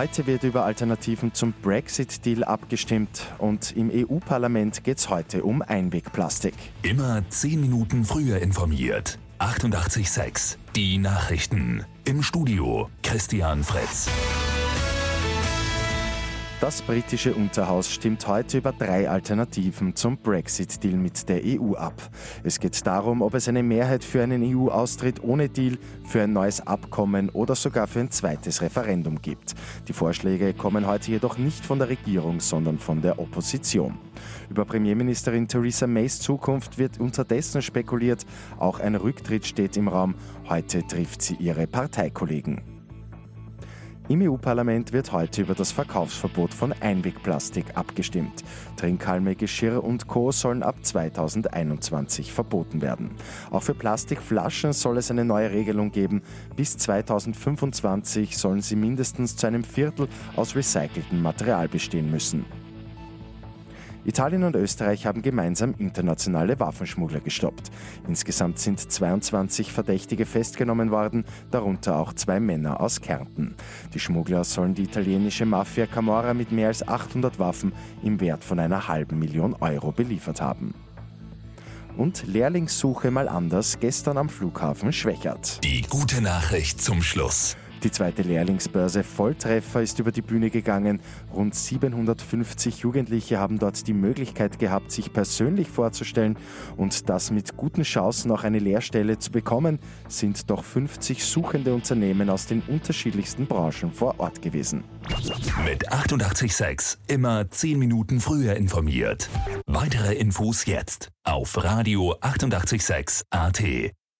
Heute wird über Alternativen zum Brexit-Deal abgestimmt und im EU-Parlament geht es heute um Einwegplastik. Immer 10 Minuten früher informiert. 88.6 Die Nachrichten. Im Studio Christian Fritz. Das britische Unterhaus stimmt heute über drei Alternativen zum Brexit-Deal mit der EU ab. Es geht darum, ob es eine Mehrheit für einen EU-Austritt ohne Deal, für ein neues Abkommen oder sogar für ein zweites Referendum gibt. Die Vorschläge kommen heute jedoch nicht von der Regierung, sondern von der Opposition. Über Premierministerin Theresa Mays Zukunft wird unterdessen spekuliert. Auch ein Rücktritt steht im Raum. Heute trifft sie ihre Parteikollegen. Im EU-Parlament wird heute über das Verkaufsverbot von Einwegplastik abgestimmt. Trinkhalme, Geschirr und Co. sollen ab 2021 verboten werden. Auch für Plastikflaschen soll es eine neue Regelung geben. Bis 2025 sollen sie mindestens zu einem Viertel aus recyceltem Material bestehen müssen. Italien und Österreich haben gemeinsam internationale Waffenschmuggler gestoppt. Insgesamt sind 22 Verdächtige festgenommen worden, darunter auch zwei Männer aus Kärnten. Die Schmuggler sollen die italienische Mafia Camorra mit mehr als 800 Waffen im Wert von einer halben Million Euro beliefert haben. Und Lehrlingssuche mal anders gestern am Flughafen Schwächert. Die gute Nachricht zum Schluss. Die zweite Lehrlingsbörse Volltreffer ist über die Bühne gegangen. Rund 750 Jugendliche haben dort die Möglichkeit gehabt, sich persönlich vorzustellen und das mit guten Chancen auch eine Lehrstelle zu bekommen, sind doch 50 suchende Unternehmen aus den unterschiedlichsten Branchen vor Ort gewesen. Mit 886 immer 10 Minuten früher informiert. Weitere Infos jetzt auf Radio 886 AT.